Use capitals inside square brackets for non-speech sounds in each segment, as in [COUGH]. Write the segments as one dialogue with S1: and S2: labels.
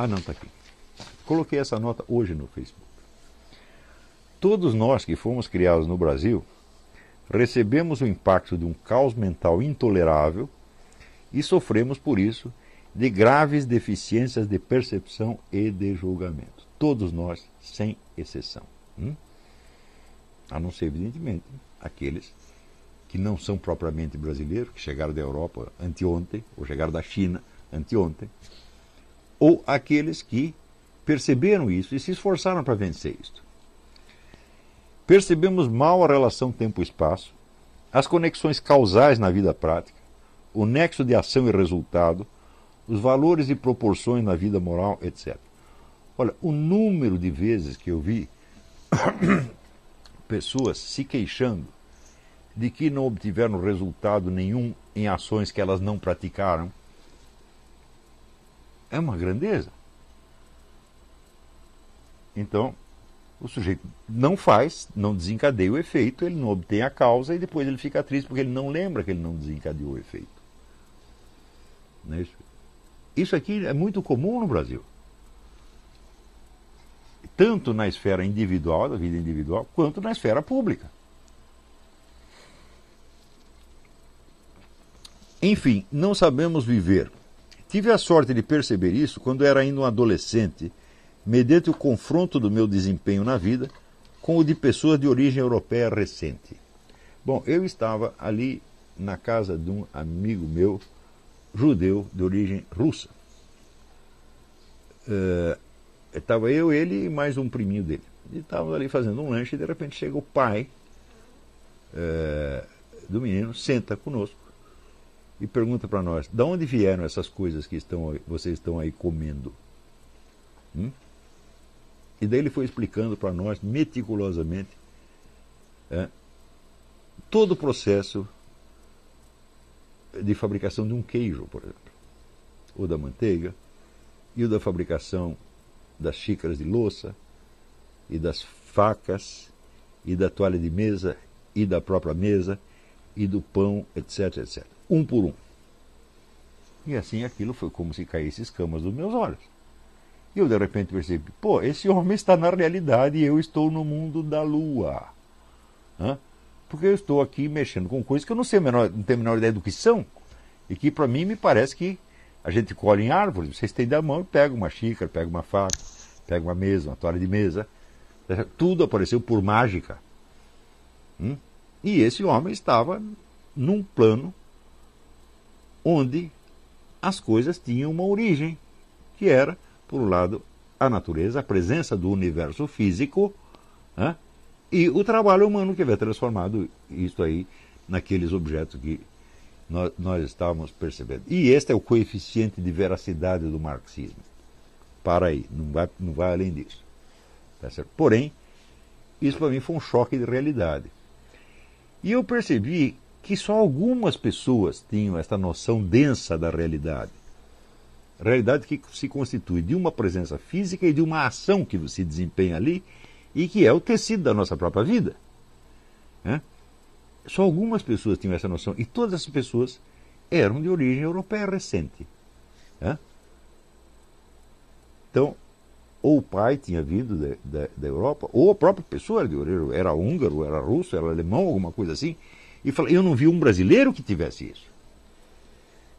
S1: Ah, não, está aqui. Coloquei essa nota hoje no Facebook. Todos nós que fomos criados no Brasil recebemos o impacto de um caos mental intolerável e sofremos por isso de graves deficiências de percepção e de julgamento. Todos nós, sem exceção. Hum? A não ser, evidentemente, aqueles que não são propriamente brasileiros, que chegaram da Europa anteontem, ou chegaram da China anteontem, ou aqueles que perceberam isso e se esforçaram para vencer isso. Percebemos mal a relação tempo-espaço, as conexões causais na vida prática, o nexo de ação e resultado, os valores e proporções na vida moral, etc. Olha, o número de vezes que eu vi [COUGHS] pessoas se queixando de que não obtiveram resultado nenhum em ações que elas não praticaram é uma grandeza. Então, o sujeito não faz, não desencadeia o efeito, ele não obtém a causa e depois ele fica triste porque ele não lembra que ele não desencadeou o efeito. Não é isso? isso aqui é muito comum no Brasil. Tanto na esfera individual, da vida individual, quanto na esfera pública. Enfim, não sabemos viver. Tive a sorte de perceber isso quando era ainda um adolescente mediante o confronto do meu desempenho na vida com o de pessoas de origem europeia recente. Bom, eu estava ali na casa de um amigo meu, judeu de origem russa. Uh, estava eu, ele e mais um priminho dele. E estávamos ali fazendo um lanche e de repente chega o pai uh, do menino, senta conosco e pergunta para nós: de onde vieram essas coisas que estão, vocês estão aí comendo? Hum? E daí ele foi explicando para nós meticulosamente é, todo o processo de fabricação de um queijo, por exemplo, ou da manteiga, e o da fabricação das xícaras de louça, e das facas, e da toalha de mesa, e da própria mesa, e do pão, etc, etc. Um por um. E assim aquilo foi como se caísse escamas dos meus olhos. E eu de repente percebi, pô, esse homem está na realidade e eu estou no mundo da lua. Hã? Porque eu estou aqui mexendo com coisas que eu não sei menor, não tenho a menor ideia do que são. E que para mim me parece que a gente colhe em árvores, você estende a mão pega uma xícara, pega uma faca, pega uma mesa, uma toalha de mesa. Tudo apareceu por mágica. Hum? E esse homem estava num plano onde as coisas tinham uma origem, que era por um lado, a natureza, a presença do universo físico, né? e o trabalho humano que havia transformado isso aí naqueles objetos que nós, nós estávamos percebendo. E este é o coeficiente de veracidade do marxismo. Para aí, não vai, não vai além disso. Tá? Porém, isso para mim foi um choque de realidade. E eu percebi que só algumas pessoas tinham esta noção densa da realidade realidade que se constitui de uma presença física e de uma ação que se desempenha ali e que é o tecido da nossa própria vida. Só algumas pessoas tinham essa noção e todas essas pessoas eram de origem europeia recente. Então, ou o pai tinha vindo da, da, da, Europa, ou a própria pessoa era de origem, era húngaro, era russo, era alemão, alguma coisa assim, e fala, eu não vi um brasileiro que tivesse isso.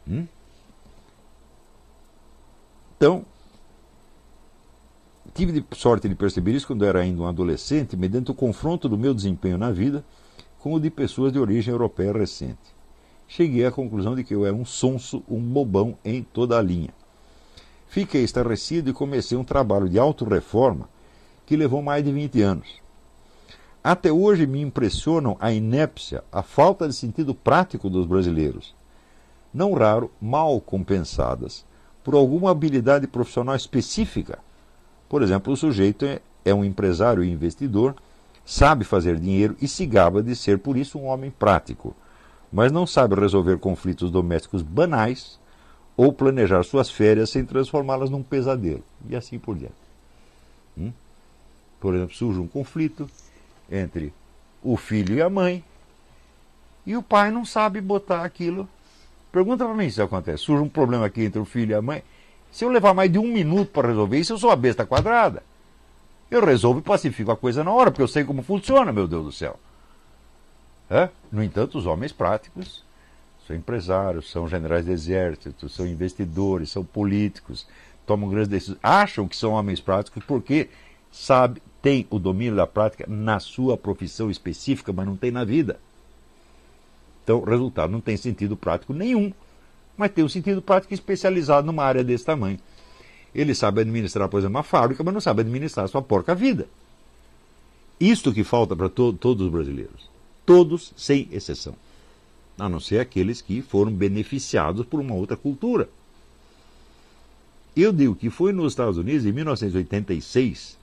S1: Hum? Então, tive sorte de perceber isso quando era ainda um adolescente, mediante o confronto do meu desempenho na vida com o de pessoas de origem europeia recente. Cheguei à conclusão de que eu era um sonso, um bobão em toda a linha. Fiquei estarrecido e comecei um trabalho de autorreforma que levou mais de 20 anos. Até hoje me impressionam a inépcia, a falta de sentido prático dos brasileiros, não raro mal compensadas por alguma habilidade profissional específica. Por exemplo, o sujeito é, é um empresário e investidor, sabe fazer dinheiro e se gaba de ser, por isso, um homem prático, mas não sabe resolver conflitos domésticos banais ou planejar suas férias sem transformá-las num pesadelo, e assim por diante. Hum? Por exemplo, surge um conflito entre o filho e a mãe, e o pai não sabe botar aquilo Pergunta para mim se isso acontece. Surge um problema aqui entre o filho e a mãe Se eu levar mais de um minuto para resolver isso, eu sou a besta quadrada. Eu resolvo e pacifico a coisa na hora, porque eu sei como funciona, meu Deus do céu. É? No entanto, os homens práticos são empresários, são generais de exército, são investidores, são políticos, tomam grandes decisões, acham que são homens práticos porque sabe, tem o domínio da prática na sua profissão específica, mas não tem na vida. Então, resultado não tem sentido prático nenhum, mas tem um sentido prático especializado numa área desse tamanho. Ele sabe administrar, por exemplo, uma fábrica, mas não sabe administrar sua porca vida. Isto que falta para to todos os brasileiros. Todos, sem exceção. A não ser aqueles que foram beneficiados por uma outra cultura. Eu digo que foi nos Estados Unidos, em 1986,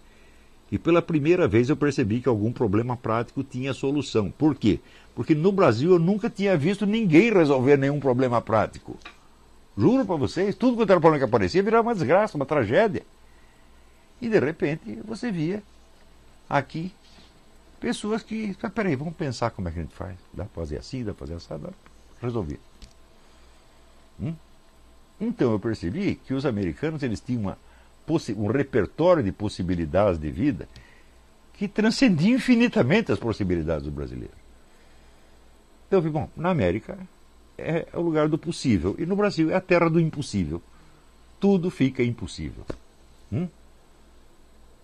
S1: que pela primeira vez eu percebi que algum problema prático tinha solução. Por quê? Porque no Brasil eu nunca tinha visto ninguém resolver nenhum problema prático. Juro para vocês, tudo quanto era problema que aparecia virava uma desgraça, uma tragédia. E de repente você via aqui pessoas que. Ah, peraí, vamos pensar como é que a gente faz. Dá para fazer assim, dá para fazer assim, dá resolver. Hum? Então eu percebi que os americanos eles tinham uma, um repertório de possibilidades de vida que transcendia infinitamente as possibilidades do brasileiro. Então bom, na América é o lugar do possível. E no Brasil é a terra do impossível. Tudo fica impossível. Hum?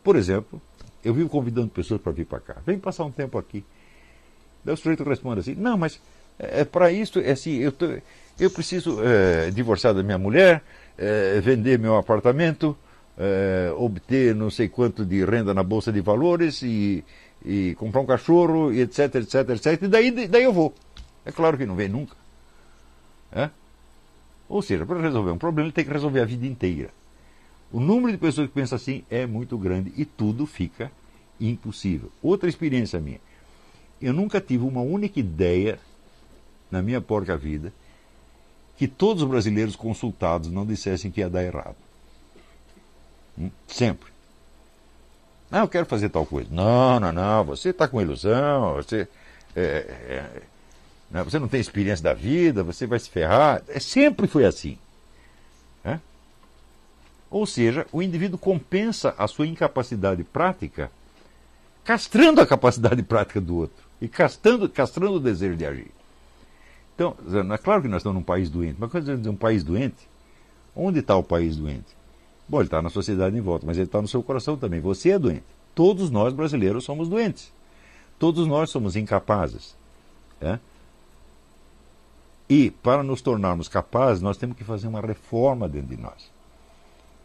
S1: Por exemplo, eu vivo convidando pessoas para vir para cá. Vem passar um tempo aqui. Daí o sujeito responde assim: Não, mas é, é para isso, é assim, eu, tô, eu preciso é, divorciar da minha mulher, é, vender meu apartamento, é, obter não sei quanto de renda na Bolsa de Valores e, e comprar um cachorro, e etc, etc, etc. E daí, daí eu vou. É claro que não vem nunca. É? Ou seja, para resolver um problema, ele tem que resolver a vida inteira. O número de pessoas que pensam assim é muito grande e tudo fica impossível. Outra experiência minha. Eu nunca tive uma única ideia na minha porca vida que todos os brasileiros consultados não dissessem que ia dar errado. Sempre. Ah, eu quero fazer tal coisa. Não, não, não, você está com ilusão, você. É, é, né? Você não tem experiência da vida, você vai se ferrar. É, sempre foi assim. É? Ou seja, o indivíduo compensa a sua incapacidade prática castrando a capacidade prática do outro e castrando, castrando o desejo de agir. Então, é claro que nós estamos num país doente, mas quando dizer um país doente, onde está o país doente? Bom, ele está na sociedade em volta, mas ele está no seu coração também. Você é doente. Todos nós brasileiros somos doentes. Todos nós somos incapazes. É? E para nos tornarmos capazes, nós temos que fazer uma reforma dentro de nós.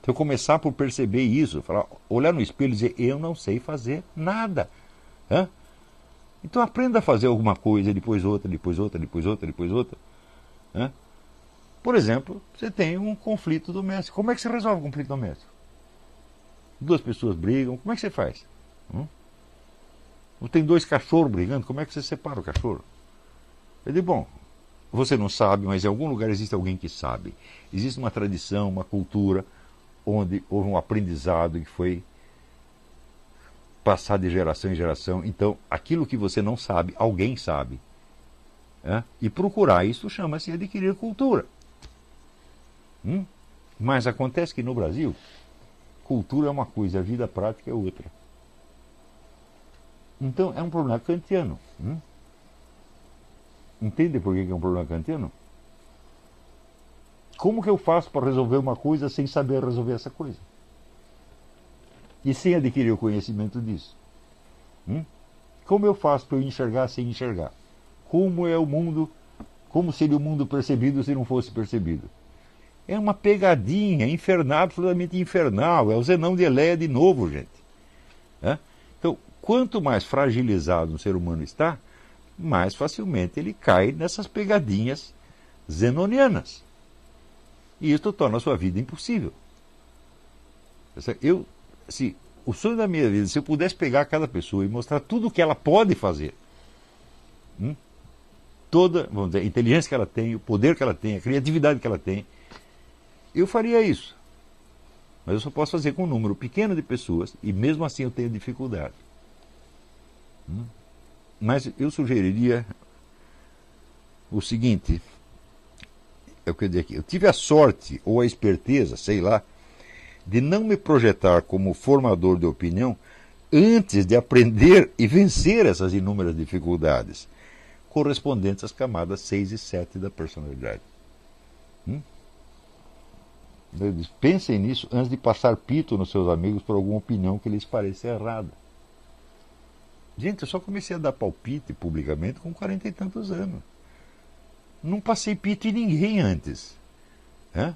S1: Então, começar por perceber isso, falar, olhar no espelho e dizer: Eu não sei fazer nada. Hã? Então, aprenda a fazer alguma coisa, depois outra, depois outra, depois outra, depois outra. Hã? Por exemplo, você tem um conflito doméstico. Como é que você resolve o conflito doméstico? Duas pessoas brigam, como é que você faz? Hum? Ou tem dois cachorros brigando, como é que você separa o cachorro? Eu digo, bom, você não sabe, mas em algum lugar existe alguém que sabe. Existe uma tradição, uma cultura, onde houve um aprendizado que foi passado de geração em geração. Então, aquilo que você não sabe, alguém sabe. É? E procurar isso chama-se adquirir cultura. Hum? Mas acontece que no Brasil, cultura é uma coisa, a vida prática é outra. Então, é um problema kantiano. Hum? Entende por que é um problema kantiano? Como que eu faço para resolver uma coisa sem saber resolver essa coisa? E sem adquirir o conhecimento disso? Hum? Como eu faço para eu enxergar sem enxergar? Como é o mundo, como seria o mundo percebido se não fosse percebido? É uma pegadinha infernal, absolutamente infernal. É o Zenão de Eleia de novo, gente. É? Então, quanto mais fragilizado um ser humano está, mais facilmente ele cai nessas pegadinhas zenonianas. E isso torna a sua vida impossível. Eu, se, o sonho da minha vida, se eu pudesse pegar cada pessoa e mostrar tudo o que ela pode fazer, hum, toda vamos dizer, a inteligência que ela tem, o poder que ela tem, a criatividade que ela tem, eu faria isso. Mas eu só posso fazer com um número pequeno de pessoas e mesmo assim eu tenho dificuldade. Hum? Mas eu sugeriria o seguinte: eu, aqui, eu tive a sorte ou a esperteza, sei lá, de não me projetar como formador de opinião antes de aprender e vencer essas inúmeras dificuldades correspondentes às camadas 6 e 7 da personalidade. Pensem nisso antes de passar pito nos seus amigos por alguma opinião que lhes pareça errada. Gente, eu só comecei a dar palpite publicamente com quarenta e tantos anos. Não passei pito em ninguém antes. É?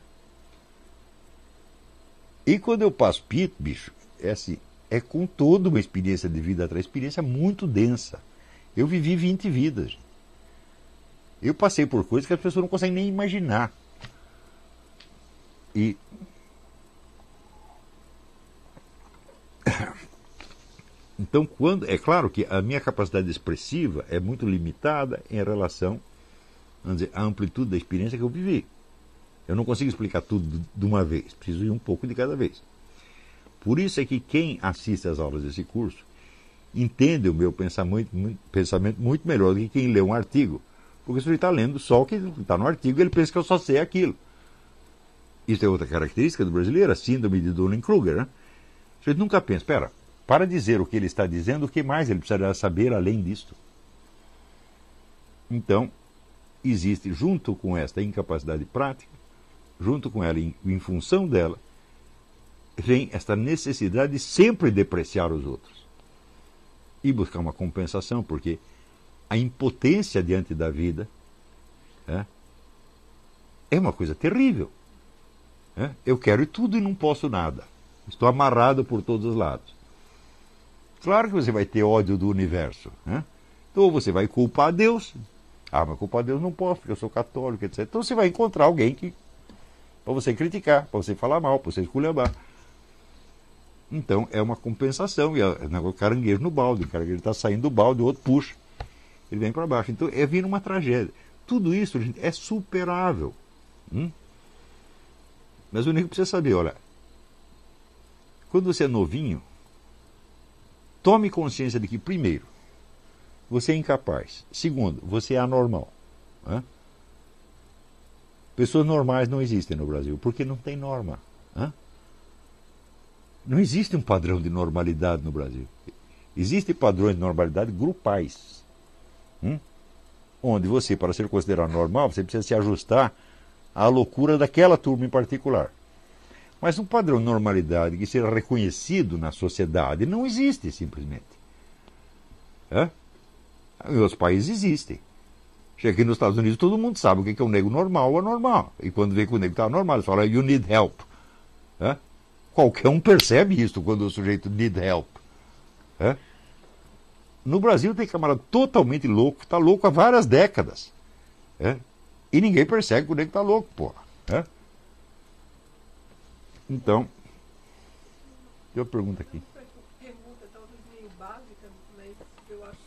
S1: E quando eu passo pito, bicho, é assim, é com toda uma experiência de vida atrás, experiência muito densa. Eu vivi 20 vidas. Eu passei por coisas que as pessoas não conseguem nem imaginar. E [COUGHS] então quando é claro que a minha capacidade expressiva é muito limitada em relação vamos dizer, à amplitude da experiência que eu vivi. Eu não consigo explicar tudo de uma vez, preciso ir um pouco de cada vez. Por isso é que quem assiste às aulas desse curso entende o meu pensamento, pensamento muito melhor do que quem lê um artigo. Porque se ele está lendo só o que está no artigo, ele pensa que eu só sei aquilo. Isso é outra característica do brasileiro, a síndrome de Dunning-Kruger. Né? Gente nunca pensa, espera, para dizer o que ele está dizendo, o que mais ele precisaria saber além disto? Então, existe, junto com esta incapacidade prática, junto com ela, em, em função dela, vem esta necessidade de sempre depreciar os outros e buscar uma compensação, porque a impotência diante da vida é, é uma coisa terrível. É? Eu quero tudo e não posso nada. Estou amarrado por todos os lados. Claro que você vai ter ódio do universo. Né? Então você vai culpar Deus. Ah, mas culpar Deus não posso, porque eu sou católico, etc. Então você vai encontrar alguém que. para você criticar, para você falar mal, para você esculhambar. Então é uma compensação. E é o caranguejo no balde. O caranguejo está saindo do balde, o outro puxa. Ele vem para baixo. Então é vir uma tragédia. Tudo isso, gente, é superável. Hum? Mas o nego precisa saber, olha, quando você é novinho, tome consciência de que, primeiro, você é incapaz. Segundo, você é anormal. Né? Pessoas normais não existem no Brasil, porque não tem norma. Né? Não existe um padrão de normalidade no Brasil. Existem padrões de normalidade grupais. Hum? Onde você, para ser considerado normal, você precisa se ajustar à loucura daquela turma em particular. Mas um padrão de normalidade que seja reconhecido na sociedade não existe simplesmente. É? Em outros países existem. Chega aqui nos Estados Unidos, todo mundo sabe o que é um negro normal ou anormal. E quando vê que o negro está normal, eles falam, you need help. É? Qualquer um percebe isso quando o sujeito need help. É? No Brasil tem camarada totalmente louco, está louco há várias décadas. É? E ninguém percebe que o negro está louco, porra. É? Então, uma pergunta aqui.
S2: Pergunta talvez meio básica, mas eu acho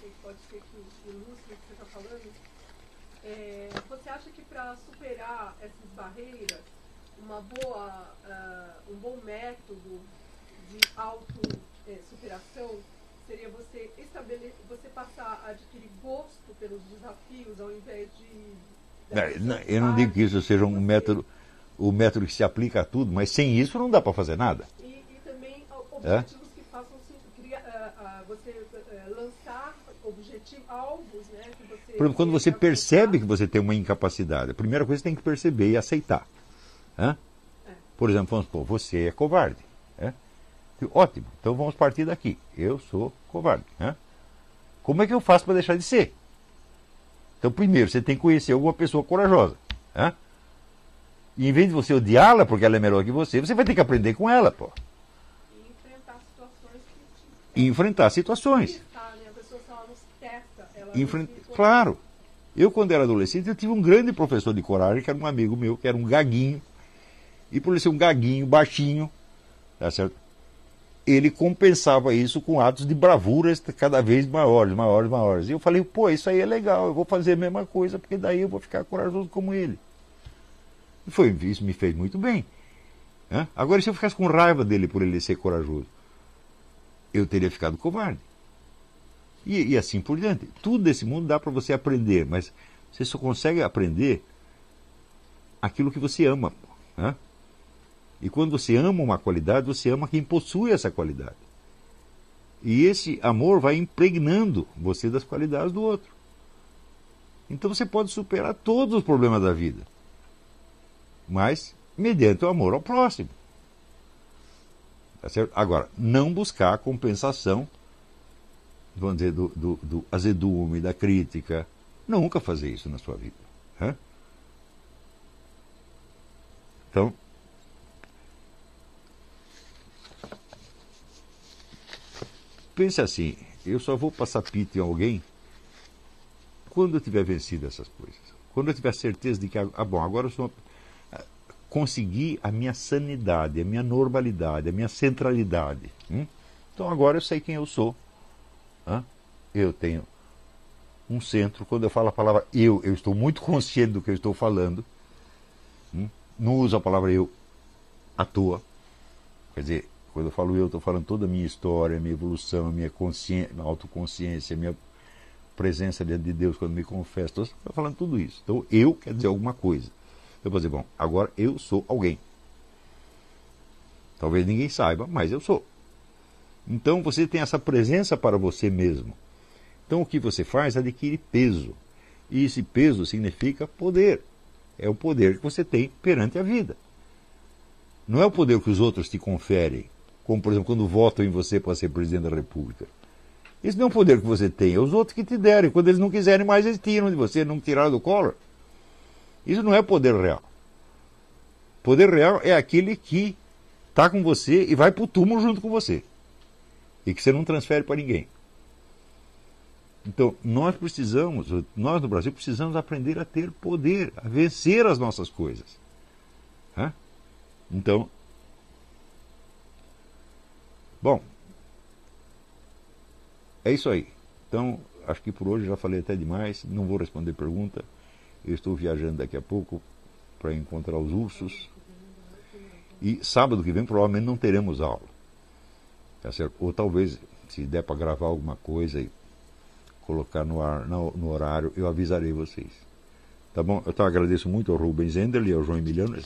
S2: que pode ser que ilustre o que você está falando. É, você acha que para superar essas barreiras, uma boa, uh, um bom método de auto-superação seria você estabelecer, você passar a adquirir gosto pelos desafios ao invés de.
S1: Eu não digo que isso seja um método, o método que se aplica a tudo, mas sem isso não dá para fazer nada.
S2: E, e também objetivos é? que façam você uh, lançar objetivos, alvos, né? Que você
S1: Por exemplo, quando você percebe que você tem uma incapacidade, a primeira coisa que você tem que perceber e aceitar. É? Por exemplo, vamos supor, você é covarde. É? Ótimo, então vamos partir daqui. Eu sou covarde. Né? Como é que eu faço para deixar de ser? Então, primeiro, você tem que conhecer alguma pessoa corajosa. Né? E em vez de você odiá-la porque ela é melhor que você, você vai ter que aprender com ela, pô.
S2: E enfrentar situações
S1: que... E enfrentar situações.
S2: Enfrent...
S1: Claro. Eu, quando era adolescente, eu tive um grande professor de coragem, que era um amigo meu, que era um gaguinho. E por ele ser um gaguinho, baixinho, tá certo? Ele compensava isso com atos de bravuras cada vez maiores, maiores, maiores. E eu falei, pô, isso aí é legal, eu vou fazer a mesma coisa, porque daí eu vou ficar corajoso como ele. E foi, isso me fez muito bem. Agora, se eu ficasse com raiva dele por ele ser corajoso, eu teria ficado covarde. E, e assim por diante. Tudo desse mundo dá para você aprender, mas você só consegue aprender aquilo que você ama. Né? E quando você ama uma qualidade, você ama quem possui essa qualidade. E esse amor vai impregnando você das qualidades do outro. Então você pode superar todos os problemas da vida, mas mediante o amor ao próximo. Tá? Agora, não buscar a compensação, vamos dizer, do, do, do azedume, da crítica. Nunca fazer isso na sua vida. Então, pense assim, eu só vou passar pito em alguém quando eu tiver vencido essas coisas. Quando eu tiver certeza de que, ah, bom, agora eu sou, ah, consegui a minha sanidade, a minha normalidade, a minha centralidade. Hum? Então agora eu sei quem eu sou. Hã? Eu tenho um centro. Quando eu falo a palavra eu, eu estou muito consciente do que eu estou falando. Hum? Não uso a palavra eu à toa. Quer dizer, eu falo eu, estou falando toda a minha história, a minha evolução, a minha consciência, a autoconsciência, a minha presença diante de Deus quando me confesso. Estou falando tudo isso. Então, eu quer dizer alguma coisa. Eu vou dizer, bom, agora eu sou alguém. Talvez ninguém saiba, mas eu sou. Então, você tem essa presença para você mesmo. Então, o que você faz é adquire peso. E esse peso significa poder. É o poder que você tem perante a vida. Não é o poder que os outros te conferem como por exemplo quando votam em você para ser presidente da República. Isso não é um poder que você tem, é os outros que te derem. Quando eles não quiserem mais, eles tiram de você, não tiraram do colo. Isso não é poder real. Poder real é aquele que está com você e vai para o túmulo junto com você. E que você não transfere para ninguém. Então, nós precisamos, nós no Brasil precisamos aprender a ter poder, a vencer as nossas coisas. Então, Bom, é isso aí. Então, acho que por hoje já falei até demais. Não vou responder pergunta. Eu estou viajando daqui a pouco para encontrar os ursos. E sábado que vem provavelmente não teremos aula. Tá certo? Ou talvez, se der para gravar alguma coisa e colocar no, ar, no, no horário, eu avisarei vocês. Tá bom? Eu então, agradeço muito ao Rubens Ender e ao João Emiliano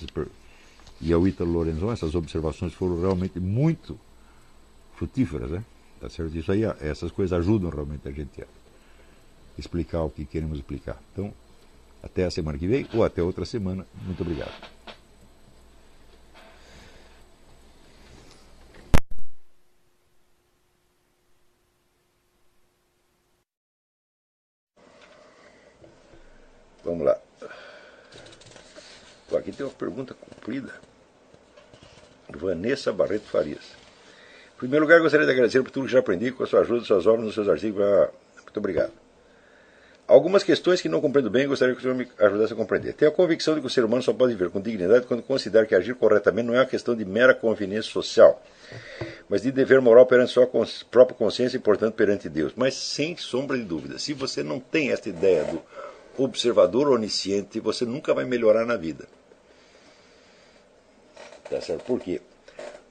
S1: e ao Ítalo Lorenzon. Essas observações foram realmente muito frutíferas, né? Tá certo? Isso aí, essas coisas ajudam realmente a gente a explicar o que queremos explicar. Então, até a semana que vem ou até outra semana. Muito obrigado. Vamos lá. Aqui tem uma pergunta cumprida. Vanessa Barreto Farias. Primeiro lugar, gostaria de agradecer por tudo que já aprendi com a sua ajuda, suas obras, nos seus artigos. Muito obrigado. Algumas questões que não compreendo bem gostaria que o senhor me ajudasse a compreender. Tenho a convicção de que o ser humano só pode viver com dignidade quando considera que agir corretamente não é uma questão de mera conveniência social, mas de dever moral perante sua própria consciência e, portanto, perante Deus. Mas sem sombra de dúvida, se você não tem esta ideia do observador onisciente, você nunca vai melhorar na vida. Tá certo? Por quê?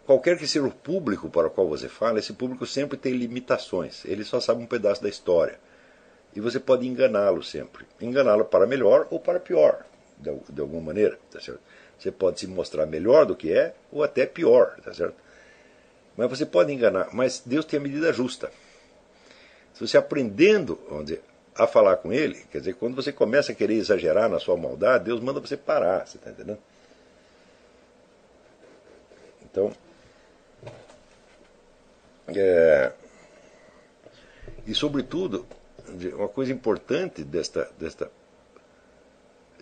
S1: Qualquer que seja o público para o qual você fala, esse público sempre tem limitações. Ele só sabe um pedaço da história. E você pode enganá-lo sempre. Enganá-lo para melhor ou para pior, de, alguma maneira. Tá certo? Você pode se mostrar melhor do que é ou até pior. Tá certo? Mas você pode enganar. Mas Deus tem a medida justa. Se você aprendendo vamos dizer, a falar com Ele, quer dizer, quando você começa a querer exagerar na sua maldade, Deus manda você parar. Você está entendendo? Então, é, e, sobretudo, uma coisa importante desta, desta,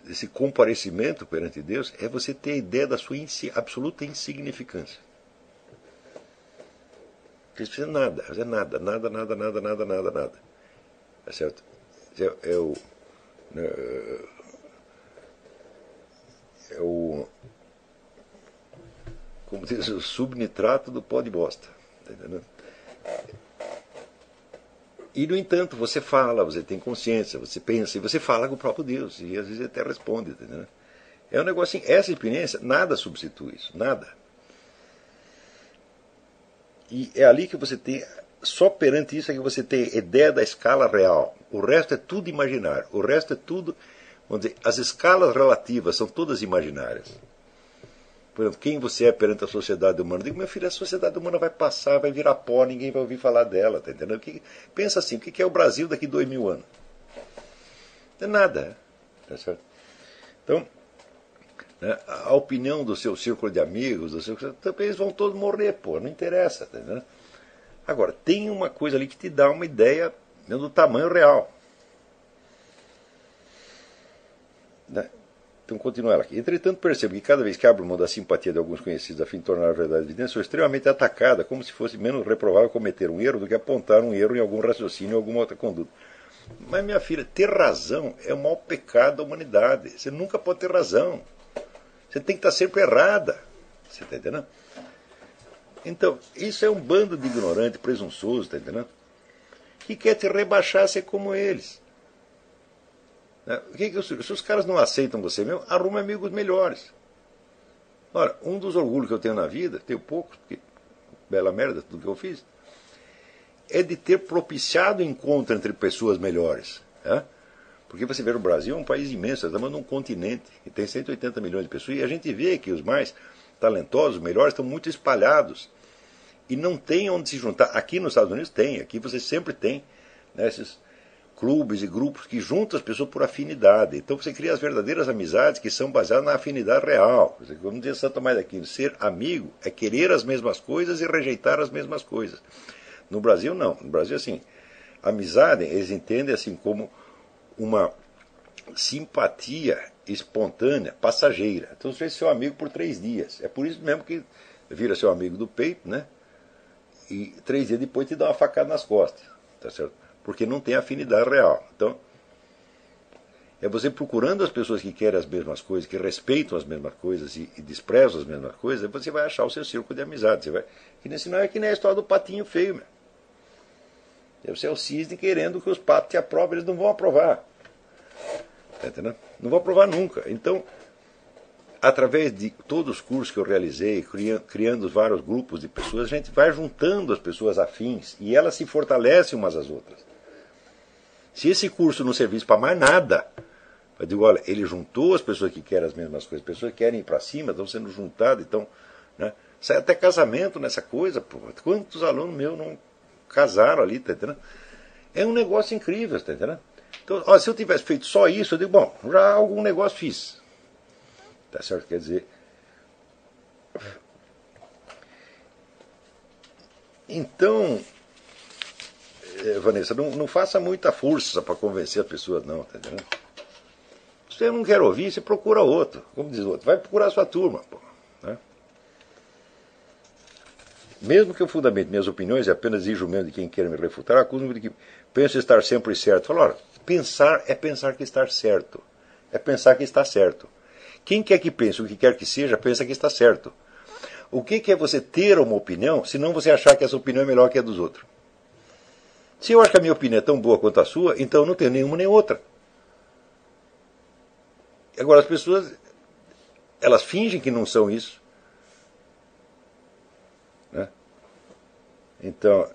S1: desse comparecimento perante Deus é você ter a ideia da sua absoluta insignificância. Você precisa nada, nada, nada, nada, nada, nada, nada, nada. É certo? É, é o. É, é o. Como diz, o subnitrato do pó de bosta. Tá entendendo? E, no entanto, você fala, você tem consciência, você pensa, e você fala com o próprio Deus, e às vezes até responde. Entendeu? É um negócio assim, essa experiência, nada substitui isso, nada. E é ali que você tem, só perante isso é que você tem ideia da escala real. O resto é tudo imaginário, o resto é tudo, vamos dizer, as escalas relativas são todas imaginárias. Por exemplo, quem você é perante a sociedade humana? Eu digo, meu filho, a sociedade humana vai passar, vai virar pó, ninguém vai ouvir falar dela, tá entendendo? pensa assim, o que é o Brasil daqui dois mil anos? Não é nada, tá certo? Então, né, a opinião do seu círculo de amigos, do seu, também eles vão todos morrer, pô, não interessa, tá entendendo? Agora, tem uma coisa ali que te dá uma ideia né, do tamanho real. Né? Então, continua ela aqui. Entretanto, percebo que cada vez que abro mão da simpatia de alguns conhecidos a fim de tornar a verdade evidente, sou extremamente atacada, como se fosse menos reprovável cometer um erro do que apontar um erro em algum raciocínio ou alguma outra conduta. Mas, minha filha, ter razão é o maior pecado da humanidade. Você nunca pode ter razão. Você tem que estar sempre errada. Você está entendendo? Então, isso é um bando de ignorantes, presunçosos, está entendendo? Que quer te rebaixar ser como eles. Né? Que que se os caras não aceitam você mesmo, arruma amigos melhores. Ora, um dos orgulhos que eu tenho na vida, tenho poucos, porque bela merda tudo que eu fiz, é de ter propiciado encontro entre pessoas melhores. Né? Porque você vê o Brasil é um país imenso, estamos num continente, que tem 180 milhões de pessoas, e a gente vê que os mais talentosos, melhores, estão muito espalhados. E não tem onde se juntar. Aqui nos Estados Unidos tem, aqui você sempre tem né, esses clubes e grupos que juntam as pessoas por afinidade. Então você cria as verdadeiras amizades que são baseadas na afinidade real. Como dizia Santo Tomás aqui, ser amigo é querer as mesmas coisas e rejeitar as mesmas coisas. No Brasil, não. No Brasil, assim, amizade eles entendem assim como uma simpatia espontânea, passageira. Então você fez seu amigo por três dias. É por isso mesmo que vira seu amigo do peito, né? E três dias depois te dá uma facada nas costas, tá certo? Porque não tem afinidade real. Então, é você procurando as pessoas que querem as mesmas coisas, que respeitam as mesmas coisas e, e desprezam as mesmas coisas, você vai achar o seu círculo de amizade. Você vai, que nem, senão é que nem a história do patinho feio, meu. Você é o cisne querendo que os patos te aprovem, eles não vão aprovar. Tá? Não vão aprovar nunca. Então, através de todos os cursos que eu realizei, criando vários grupos de pessoas, a gente vai juntando as pessoas afins e elas se fortalecem umas às outras. Se esse curso não servisse para mais nada, eu digo, olha, ele juntou as pessoas que querem as mesmas coisas, pessoas que querem ir para cima, estão sendo juntadas, então, né? Sai até casamento nessa coisa, pô. Quantos alunos meus não casaram ali, tá entendendo? É um negócio incrível, tá entendendo? Então, ó, se eu tivesse feito só isso, eu digo, bom, já algum negócio fiz. Tá certo? Quer dizer. Então, Vanessa, não, não faça muita força para convencer a pessoa, não, tá entendendo? Se você não quer ouvir, você procura outro. Como diz o outro, vai procurar a sua turma, pô. Né? Mesmo que eu fundamente minhas opiniões e apenas diga mesmo de quem quer me refutar, acuso-me de que penso estar sempre certo. Fala, olha, pensar é pensar que está certo. É pensar que está certo. Quem quer que pense o que quer que seja, pensa que está certo. O que é você ter uma opinião, se não você achar que essa opinião é melhor que a dos outros? Se eu acho que a minha opinião é tão boa quanto a sua, então eu não tenho nenhuma nem outra. Agora, as pessoas, elas fingem que não são isso. Né? Então,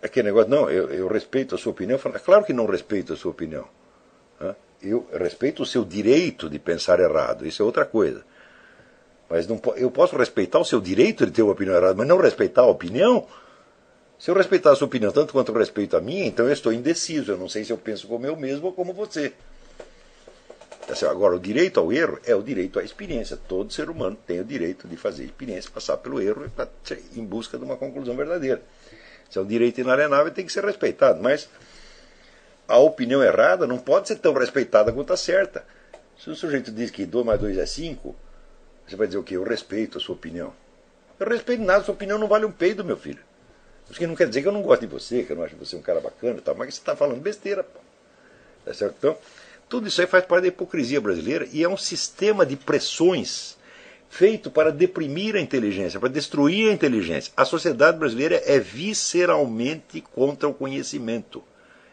S1: aquele negócio, não, eu, eu respeito a sua opinião. Falo, é claro que não respeito a sua opinião. Né? Eu respeito o seu direito de pensar errado, isso é outra coisa. Mas não, eu posso respeitar o seu direito de ter uma opinião errada, mas não respeitar a opinião. Se eu respeitar a sua opinião tanto quanto eu respeito a minha, então eu estou indeciso. Eu não sei se eu penso como eu mesmo ou como você. Tá Agora, o direito ao erro é o direito à experiência. Todo ser humano tem o direito de fazer experiência, passar pelo erro em busca de uma conclusão verdadeira. Se é um direito inalienável, tem que ser respeitado. Mas a opinião errada não pode ser tão respeitada quanto a certa. Se o sujeito diz que 2 mais 2 é 5, você vai dizer o quê? Eu respeito a sua opinião. Eu respeito nada, sua opinião não vale um peido, meu filho. Isso que não quer dizer que eu não gosto de você, que eu não acho você um cara bacana e tal, mas você está falando besteira, pô. Tá certo? Então, tudo isso aí faz parte da hipocrisia brasileira e é um sistema de pressões feito para deprimir a inteligência, para destruir a inteligência. A sociedade brasileira é visceralmente contra o conhecimento.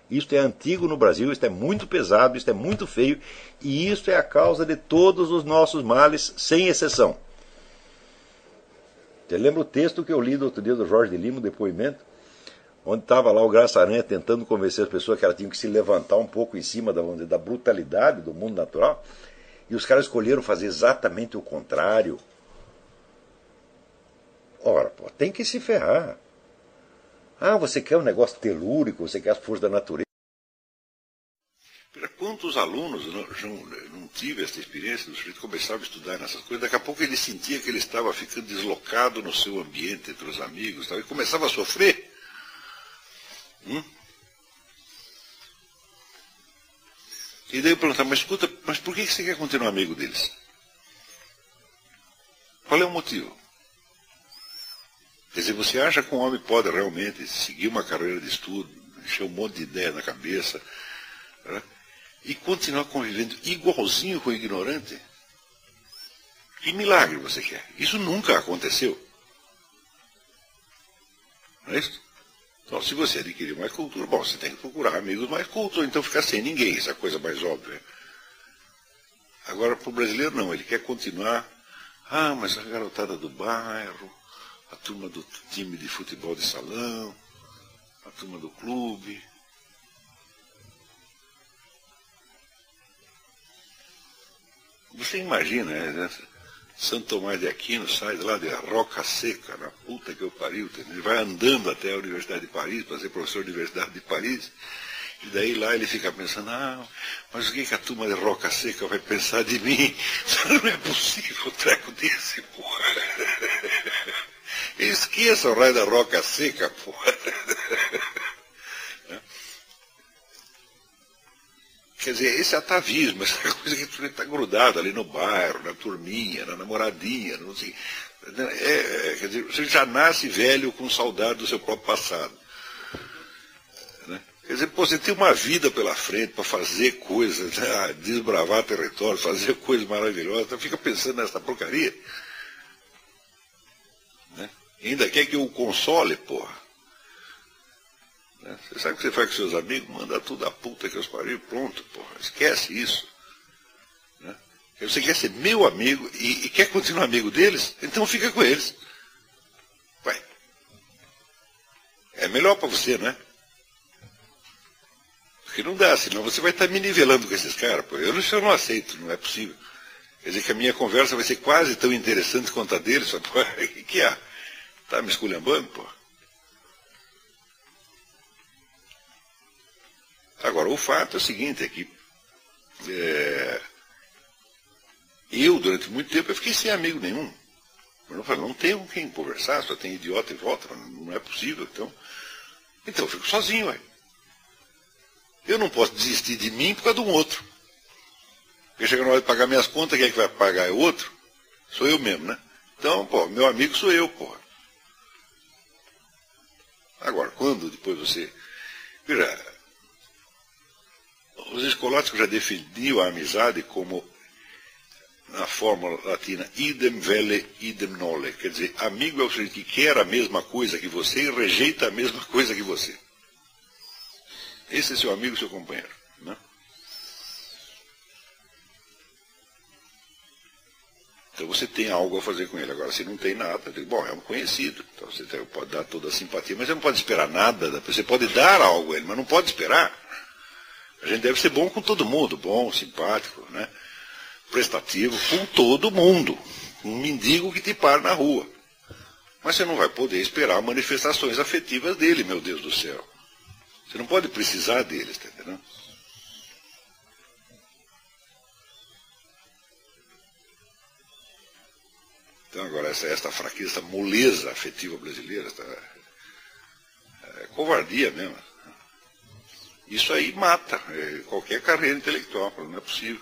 S1: Isto é antigo no Brasil, isto é muito pesado, isto é muito feio, e isto é a causa de todos os nossos males, sem exceção. Você lembra o texto que eu li do outro dia do Jorge de Lima, o depoimento? Onde estava lá o Graça Aranha tentando convencer as pessoas que elas tinham que se levantar um pouco em cima da, da brutalidade do mundo natural. E os caras escolheram fazer exatamente o contrário. Ora, pô, tem que se ferrar. Ah, você quer um negócio telúrico, você quer as forças da natureza. Quantos alunos não, não, tive essa experiência, o sujeito começava a estudar nessas coisas, daqui a pouco ele sentia que ele estava ficando deslocado no seu ambiente, entre os amigos, tal, e começava a sofrer. Hum? E daí eu perguntava, mas escuta, mas por que você quer continuar amigo deles? Qual é o motivo? Quer dizer, você acha que um homem pode realmente seguir uma carreira de estudo, encher um monte de ideia na cabeça, né? E continuar convivendo igualzinho com o ignorante? Que milagre você quer? Isso nunca aconteceu. Não é isso? Então, se você adquirir mais cultura, bom, você tem que procurar amigos mais cultos, ou então ficar sem ninguém, essa coisa mais óbvia. Agora, para o brasileiro, não, ele quer continuar. Ah, mas a garotada do bairro, a turma do time de futebol de salão, a turma do clube. Você imagina, né? Santo Tomás de Aquino sai lá de Roca Seca, na puta que eu pariu, ele vai andando até a Universidade de Paris para ser professor da Universidade de Paris. E daí lá ele fica pensando, ah, mas o que, que a turma de Roca Seca vai pensar de mim? [LAUGHS] Não é possível um treco desse, porra. [LAUGHS] Esqueça o raio da roca seca, porra. Quer dizer, esse atavismo, [LAUGHS] essa coisa que está grudado ali no bairro, na turminha, na namoradinha, não sei. É, é, quer dizer, você já nasce velho com saudade do seu próprio passado. Né? Quer dizer, pô, você tem uma vida pela frente para fazer coisas, né? [LAUGHS] desbravar território, fazer coisas maravilhosas, então fica pensando nessa porcaria. Ainda quer que eu o console, porra. Né? Você sabe que você faz com seus amigos? Manda tudo a puta que os pariu, pronto, porra. Esquece isso. Né? Você quer ser meu amigo e, e quer continuar amigo deles? Então fica com eles. Vai. É melhor para você, não é? Porque não dá, senão você vai estar me nivelando com esses caras. Pô. Eu, não, eu não aceito, não é possível. Quer dizer que a minha conversa vai ser quase tão interessante quanto a deles. [LAUGHS] O que, que há? Está me esculhambando, pô? Agora, o fato é o seguinte, é que é, eu, durante muito tempo, eu fiquei sem amigo nenhum. Eu não, falei, não tenho com quem conversar, só tem idiota em volta, não é possível. Então, então eu fico sozinho, ué. Eu não posso desistir de mim por causa de um outro. Porque chega na hora de pagar minhas contas, quem é que vai pagar? É outro? Sou eu mesmo, né? Então, pô, meu amigo sou eu, porra. Agora, quando depois você. Veja, os escolásticos já definiam a amizade como na fórmula latina idem vele idem nole, quer dizer, amigo é o sujeito que quer a mesma coisa que você e rejeita a mesma [LAUGHS] coisa que você. Esse é seu amigo, seu companheiro. Né? Então você tem algo a fazer com ele. Agora, se não tem nada, digo, bom, é um conhecido. Então você pode dar toda a simpatia, mas você não pode esperar nada. Você pode dar algo a ele, mas não pode esperar. A gente deve ser bom com todo mundo, bom, simpático, né? prestativo com todo mundo. Um mendigo que te para na rua. Mas você não vai poder esperar manifestações afetivas dele, meu Deus do céu. Você não pode precisar deles, tá entendendo? Então, agora, essa, essa fraqueza, moleza afetiva brasileira, essa, é covardia mesmo. Isso aí mata é, qualquer carreira intelectual, não é possível.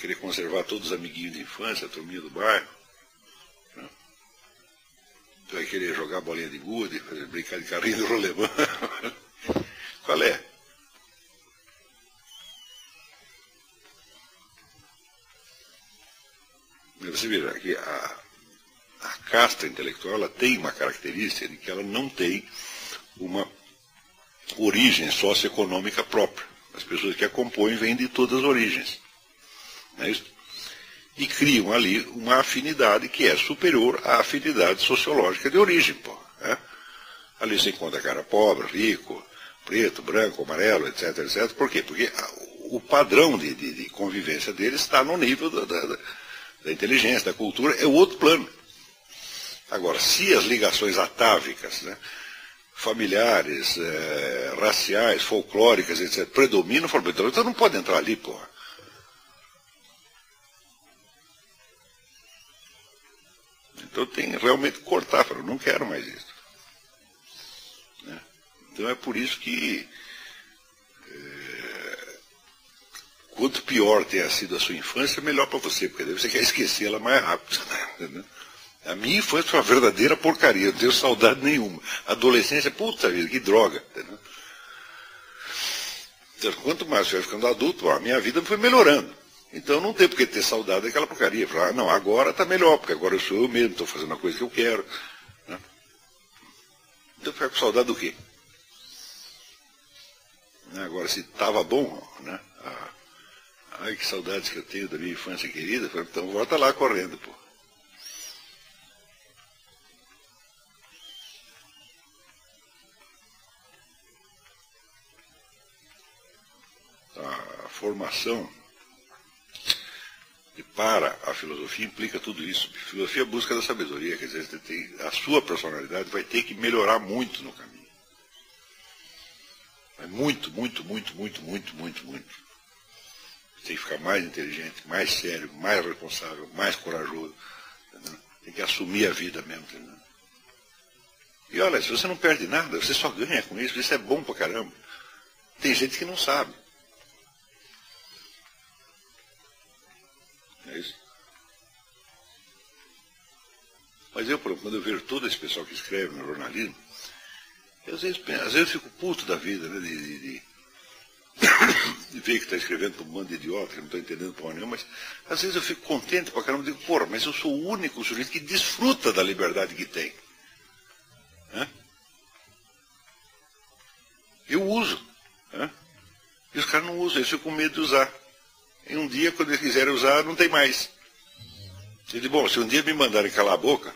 S1: Querer conservar todos os amiguinhos de infância, a turminha do bairro. Né? Você vai querer jogar bolinha de gude, brincar de carrinho do rolemã. [LAUGHS] Qual é? Você veja que a, a casta intelectual ela tem uma característica de que ela não tem uma origem socioeconômica própria. As pessoas que a compõem vêm de todas as origens. É e criam ali uma afinidade que é superior à afinidade sociológica de origem. Pô, é? Ali se encontra cara pobre, rico, preto, branco, amarelo, etc, etc. Por quê? Porque o padrão de, de, de, convivência deles está no nível da, da, da inteligência, da cultura, é o outro plano. Agora, se as ligações atávicas, né, familiares, é, raciais, folclóricas, etc., predominam, então não pode entrar ali, porra. Então tem realmente que cortar, eu não quero mais isso. Né? Então é por isso que é, quanto pior tenha sido a sua infância, melhor para você, porque daí você quer esquecer ela mais rápido. [LAUGHS] Né? A minha infância foi uma verdadeira porcaria, não tenho saudade nenhuma. Adolescência, puta vida, que droga. Entendeu? Então, quanto mais eu ia ficando adulto, a minha vida foi melhorando. Então não tem por que ter saudade daquela porcaria. Falar, ah, não, agora está melhor, porque agora eu sou eu mesmo, estou fazendo a coisa que eu quero. Né? Então ficar com saudade do quê? Né? Agora, se estava bom, né? Ai, que saudades que eu tenho da minha infância querida, então volta lá correndo, pô. Formação e para a filosofia implica tudo isso. Filosofia é a busca da sabedoria, quer dizer, tem, a sua personalidade vai ter que melhorar muito no caminho. Mas muito, muito, muito, muito, muito, muito, muito. Tem que ficar mais inteligente, mais sério, mais responsável, mais corajoso. Entendeu? Tem que assumir a vida mesmo. Entendeu? E olha, se você não perde nada, você só ganha com isso, isso é bom pra caramba. Tem gente que não sabe. É isso. Mas eu, quando eu vejo todo esse pessoal que escreve no jornalismo, às, vezes, às vezes eu fico puto da vida, né? De, de, de, de ver que está escrevendo para um bando de idiota, que não estou entendendo porra nenhuma, mas às vezes eu fico contente pra caramba, digo, porra, mas eu sou o único sujeito que desfruta da liberdade que tem. Hã? Eu uso. Hã? E os caras não usam, eu fico com medo de usar. E um dia, quando eles quiserem usar, não tem mais. Eu digo, bom, se um dia me mandarem calar a boca,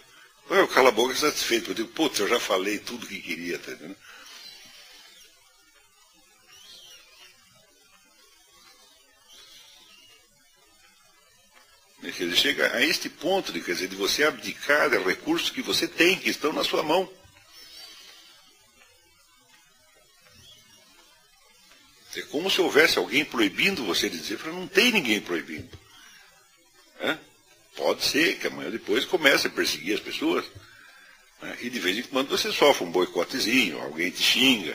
S1: eu calo a boca satisfeito. Eu digo, putz, eu já falei tudo que queria, tá entendendo? Dizer, chega a este ponto de, quer dizer, de você abdicar de recursos que você tem, que estão na sua mão. Como se houvesse alguém proibindo você de dizer, não tem ninguém proibindo. É? Pode ser que amanhã depois comece a perseguir as pessoas. Né? E de vez em quando você sofre um boicotezinho, alguém te xinga.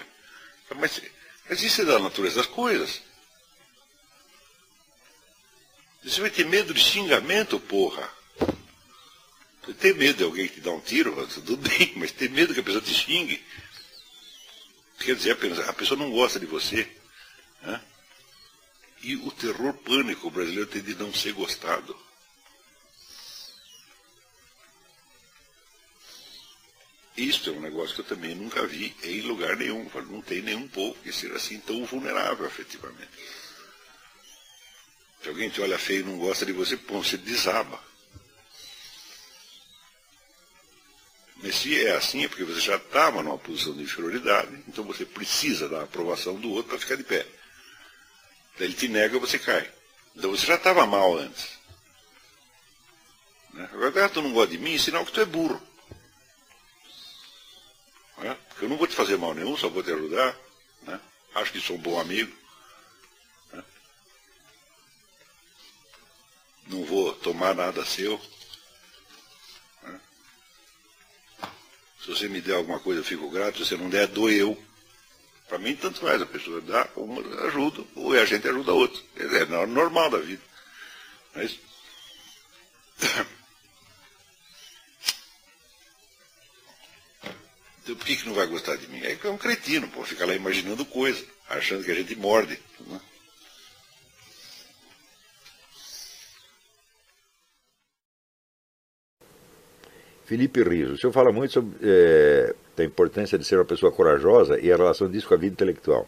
S1: Mas, mas isso é da natureza das coisas. Você vai ter medo de xingamento, porra. Tem medo de alguém te dá um tiro, [LAUGHS] tudo bem, mas tem medo que a pessoa te xingue. Quer dizer, a pessoa não gosta de você. Né? E o terror pânico brasileiro tem de não ser gostado. Isso é um negócio que eu também nunca vi em lugar nenhum. Não tem nenhum povo que seja assim tão vulnerável, efetivamente. Se alguém te olha feio e não gosta de você, pô, você desaba. Mas se é assim, é porque você já estava numa posição de inferioridade, então você precisa da aprovação do outro para ficar de pé. Ele te nega, você cai. Então você já estava mal antes. Né? Agora, tu não gosta de mim, sinal que tu é burro. Né? Porque eu não vou te fazer mal nenhum, só vou te ajudar. Né? Acho que sou um bom amigo. Né? Não vou tomar nada seu. Né? Se você me der alguma coisa, eu fico grato. Se você não der, dou eu. Para mim, tanto faz. A pessoa dá, uma ajuda, ou a gente ajuda a outra. É normal da vida. Mas... [COUGHS] Então por que, que não vai gostar de mim? É que é um cretino, pô, fica lá imaginando coisa, achando que a gente morde. Né?
S3: Felipe Riso, o senhor fala muito sobre é, a importância de ser uma pessoa corajosa e a relação disso com a vida intelectual.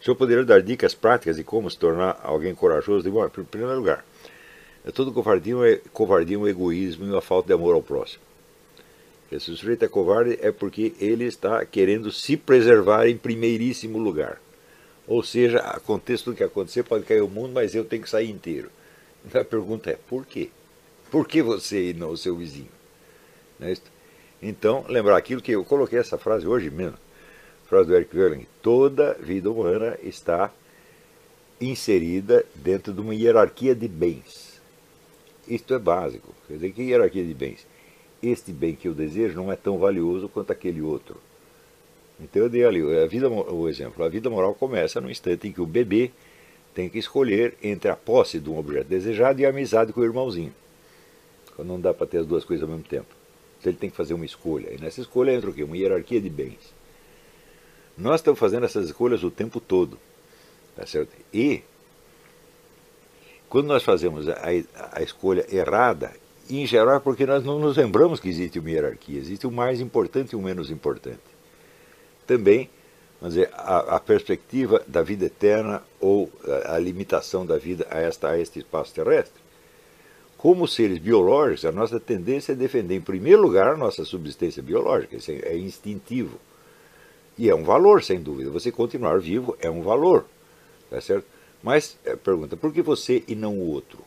S3: O senhor poderia dar dicas práticas de como se tornar alguém corajoso? Em primeiro lugar, é todo covardia é covardia, um egoísmo e uma falta de amor ao próximo. Se o sujeito é covarde é porque ele está querendo se preservar em primeiríssimo lugar.
S1: Ou seja, aconteça tudo que acontecer, pode cair o mundo, mas eu tenho que sair inteiro. Então a pergunta é, por quê? Por que você e não o seu vizinho? É então, lembrar aquilo que eu coloquei essa frase hoje mesmo, frase do Eric Wehling, toda vida humana está inserida dentro de uma hierarquia de bens. Isto é básico. Quer dizer, que hierarquia de bens? Este bem que eu desejo não é tão valioso quanto aquele outro. Então eu dei ali a vida, o exemplo. A vida moral começa no instante em que o bebê tem que escolher entre a posse de um objeto desejado e a amizade com o irmãozinho. Quando não dá para ter as duas coisas ao mesmo tempo. Então ele tem que fazer uma escolha. E nessa escolha entra o quê? Uma hierarquia de bens. Nós estamos fazendo essas escolhas o tempo todo. Tá certo? E quando nós fazemos a, a, escolha errada, em geral é porque nós não nos lembramos que existe uma hierarquia, existe o mais importante e o menos importante. Também, vamos dizer, a, a perspectiva da vida eterna ou a, a, limitação da vida a, esta, a este espaço terrestre. Como seres biológicos, a nossa tendência é defender, em primeiro lugar, a nossa subsistência biológica, isso é, é instintivo. E é um valor, sem dúvida. Você continuar vivo é um valor. Tá certo? Mas, é, pergunta, por que você e não o outro?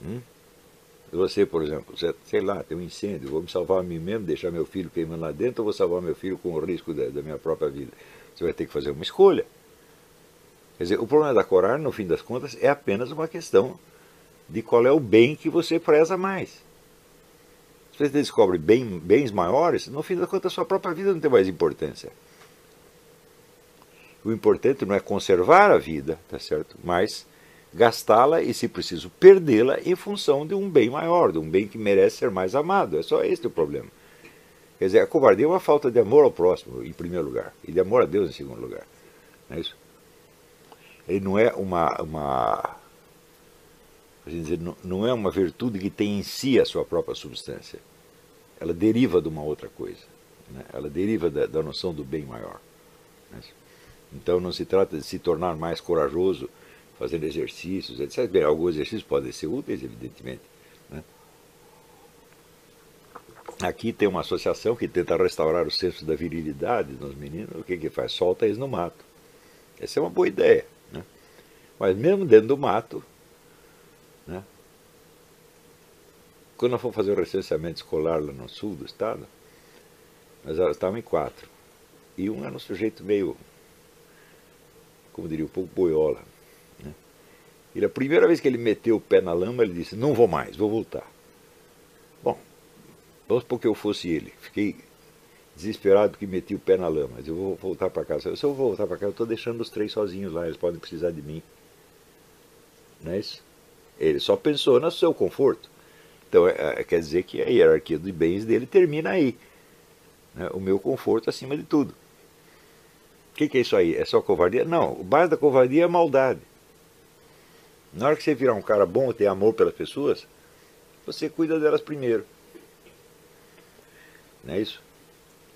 S1: Hum? Você, por exemplo, você, sei lá, tem um incêndio, vou me salvar a mim mesmo, deixar meu filho queimando lá dentro, ou vou salvar meu filho com o risco da, da minha própria vida? Você vai ter que fazer uma escolha. Quer dizer, o problema da coragem, no fim das contas, é apenas uma questão de qual é o bem que você preza mais. Se você descobre bem, bens maiores, no fim das contas, a sua própria vida não tem mais importância. O importante não é conservar a vida, tá certo? Mas gastá-la e, se preciso, perdê-la em função de um bem maior, de um bem que merece ser mais amado. É só este o problema. Quer dizer, a covardia é uma falta de amor ao próximo, em primeiro lugar, e de amor a Deus em segundo lugar. Não é isso? Ele não é uma, uma dizer, não, é uma virtude que tem em si a sua própria substância. Ela deriva de uma outra coisa. Né? Ela deriva da, da noção do bem maior. É isso? Então não se trata de se tornar mais corajoso fazendo exercícios, etc. Bem, alguns exercícios podem ser úteis, evidentemente. Né? Aqui tem uma associação que tenta restaurar o senso da virilidade nos meninos. O que, que faz? Solta eles no mato. Essa é uma boa ideia. Né? Mas mesmo dentro do mato, né? quando nós fomos fazer o recenseamento escolar lá no sul do estado, nós estávamos em quatro. E um era um sujeito meio como diria, um pouco boiola. Né? Ele, a primeira vez que ele meteu o pé na lama, ele disse, não vou mais, vou voltar. Bom, vamos porque eu fosse ele. Fiquei desesperado que meti o pé na lama, mas eu vou voltar para casa. Se eu vou voltar para casa, eu estou deixando os três sozinhos lá, eles podem precisar de mim. Não é isso? Ele só pensou no seu conforto. Então, é, é, quer dizer que a hierarquia dos bens dele termina aí. Né? O meu conforto acima de tudo. O que, que, é isso aí? É só covardia? Não, o base da covardia é a maldade. Na hora que você virar um cara bom e ter amor pelas pessoas, você cuida delas primeiro. Não é isso?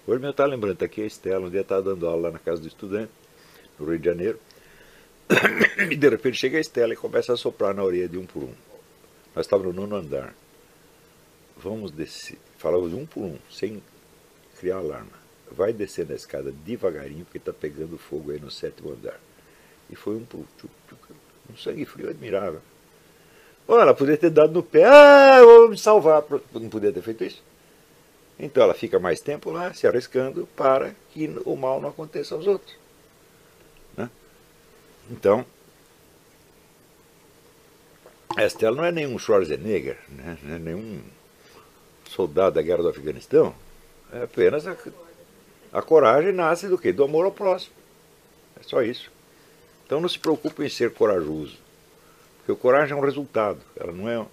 S1: Hoje meu está lembrando, tá aqui a Estela, um dia estava dando aula lá na casa do estudante, no Rio de Janeiro, e [COUGHS] de repente chega a Estela e começa a soprar na orelha de um por um. Nós estávamos no nono andar. Vamos descer, falava de um por um, sem criar alarme vai descendo a escada devagarinho, porque está pegando fogo aí no sétimo andar. E foi um, um sangue frio admirável. Bom, ela poderia ter dado no pé, ah, eu vou me salvar. Não podia ter feito isso. Então ela fica mais tempo lá, se arriscando, para que o mal não aconteça aos outros. Então, Estela não é nenhum Schwarzenegger, né? não é nenhum soldado da guerra do Afeganistão, é apenas a a coragem nasce do quê? Do amor ao próximo. É só isso. Então não se preocupe em ser corajoso. Porque o coragem é um resultado, ela não é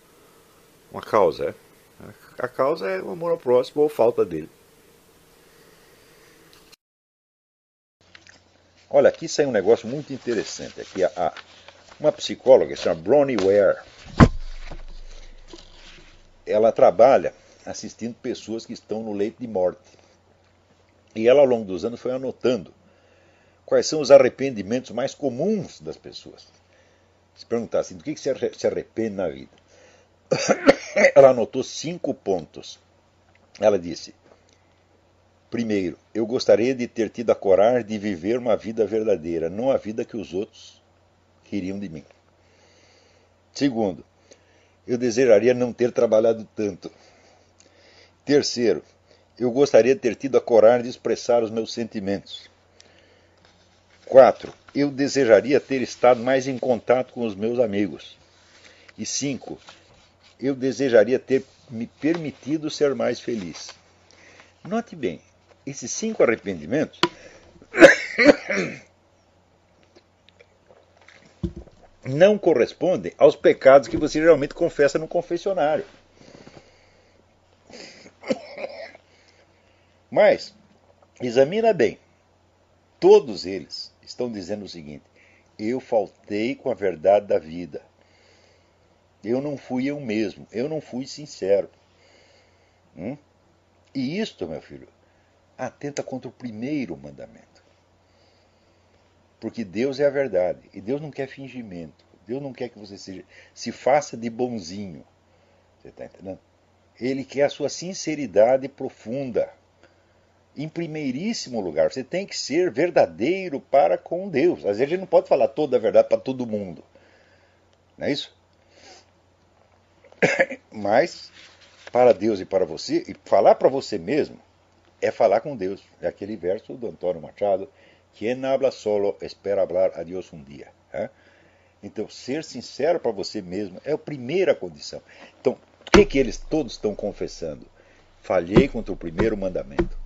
S1: uma causa. É? A causa é o amor ao próximo ou falta dele. Olha, aqui sai um negócio muito interessante. Aqui a, uma psicóloga, chama Bronnie Ware, ela trabalha assistindo pessoas que estão no leito de morte. E ela, ao longo dos anos, foi anotando quais são os arrependimentos mais comuns das pessoas. Se perguntasse do que se arrepende na vida. [COUGHS] Ela anotou cinco pontos. Ela disse: primeiro, eu gostaria de ter tido a coragem de viver uma vida verdadeira, não a vida que os outros queriam de mim. Segundo, eu desejaria não ter trabalhado tanto. Terceiro, eu gostaria de ter tido a coragem de expressar os meus sentimentos. Quatro, eu desejaria ter estado mais em contato com os meus amigos. E cinco, eu desejaria ter me permitido ser mais feliz. Note bem, esses cinco arrependimentos [COUGHS] não correspondem aos pecados que você geralmente confessa no confessionário. [COUGHS] Mas, examina bem, todos eles estão dizendo o seguinte: eu faltei com a verdade da vida. Eu não fui eu mesmo, eu não fui sincero. Hum? E isto, meu filho, atenta contra o primeiro mandamento. Porque Deus é a verdade e Deus não quer fingimento. Deus não quer que você seja, se faça de bonzinho. Você está entendendo? Ele quer a sua sinceridade profunda. Em primeiríssimo lugar, você tem que ser verdadeiro para com Deus. Às vezes a gente não pode falar toda a verdade para todo mundo. Não é isso? [COUGHS] Mas, para Deus e para você, e falar para você mesmo, é falar com Deus. É aquele verso do Antônio Machado, quem habla solo espera hablar a Deus um dia. É? Então, ser sincero para você mesmo é a primeira condição. Então, o que, que eles todos estão confessando? Falhei contra o primeiro mandamento.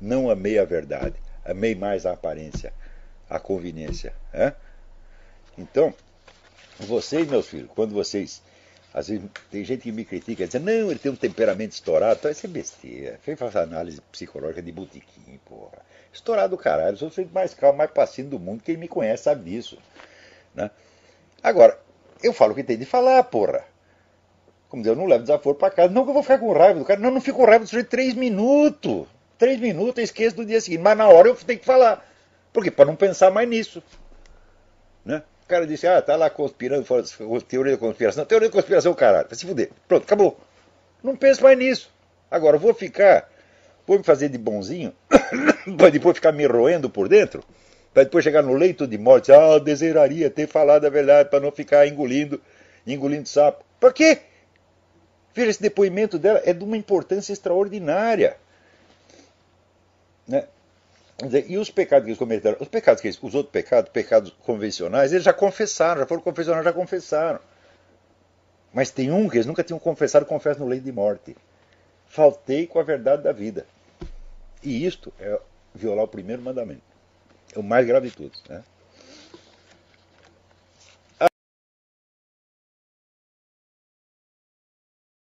S1: Não amei a verdade. Amei mais a aparência, a conveniência. É? Então, vocês, meus filhos, quando vocês às vezes tem gente que me critica, dizendo, não, ele tem um temperamento estourado. Então, isso é besteira. Quem faz análise psicológica de botiquim, porra. Estourado do caralho. Eu sou o sujeito mais calmo, mais paciente do mundo. Quem me conhece sabe disso. Né? Agora, eu falo o que tem de falar, porra. Como dizer, eu não levo desaforo para casa. Não que eu vou ficar com raiva do cara. Não, não fico com raiva do sujeito três minutos. Três minutos eu esqueço do dia seguinte. Mas na hora eu tenho que falar. Por quê? Para não pensar mais nisso. Né? Cara disse, ah, tá lá conspirando, teoria da conspiração. Teoria da conspiração, caralho, vai se fuder. Pronto, acabou. Não penso mais nisso. Agora, vou ficar, vou me fazer de bonzinho, [COUGHS] para depois ficar me roendo por dentro, para depois chegar no leito de morte, ah, eu desejaria ter falado a verdade para não ficar engolindo, engolindo sapo. Para quê? Veja, esse depoimento dela é de uma importância extraordinária. Né? E os pecados que eles cometeram, os pecados que eles, os outros pecados, pecados convencionais, eles já confessaram, já foram confessionar, já confessaram. Mas tem um que eles nunca tinham confessado, confessam no leito de morte. Faltei com a verdade da vida. E isto é violar o primeiro mandamento. É o mais grave de todos. Né?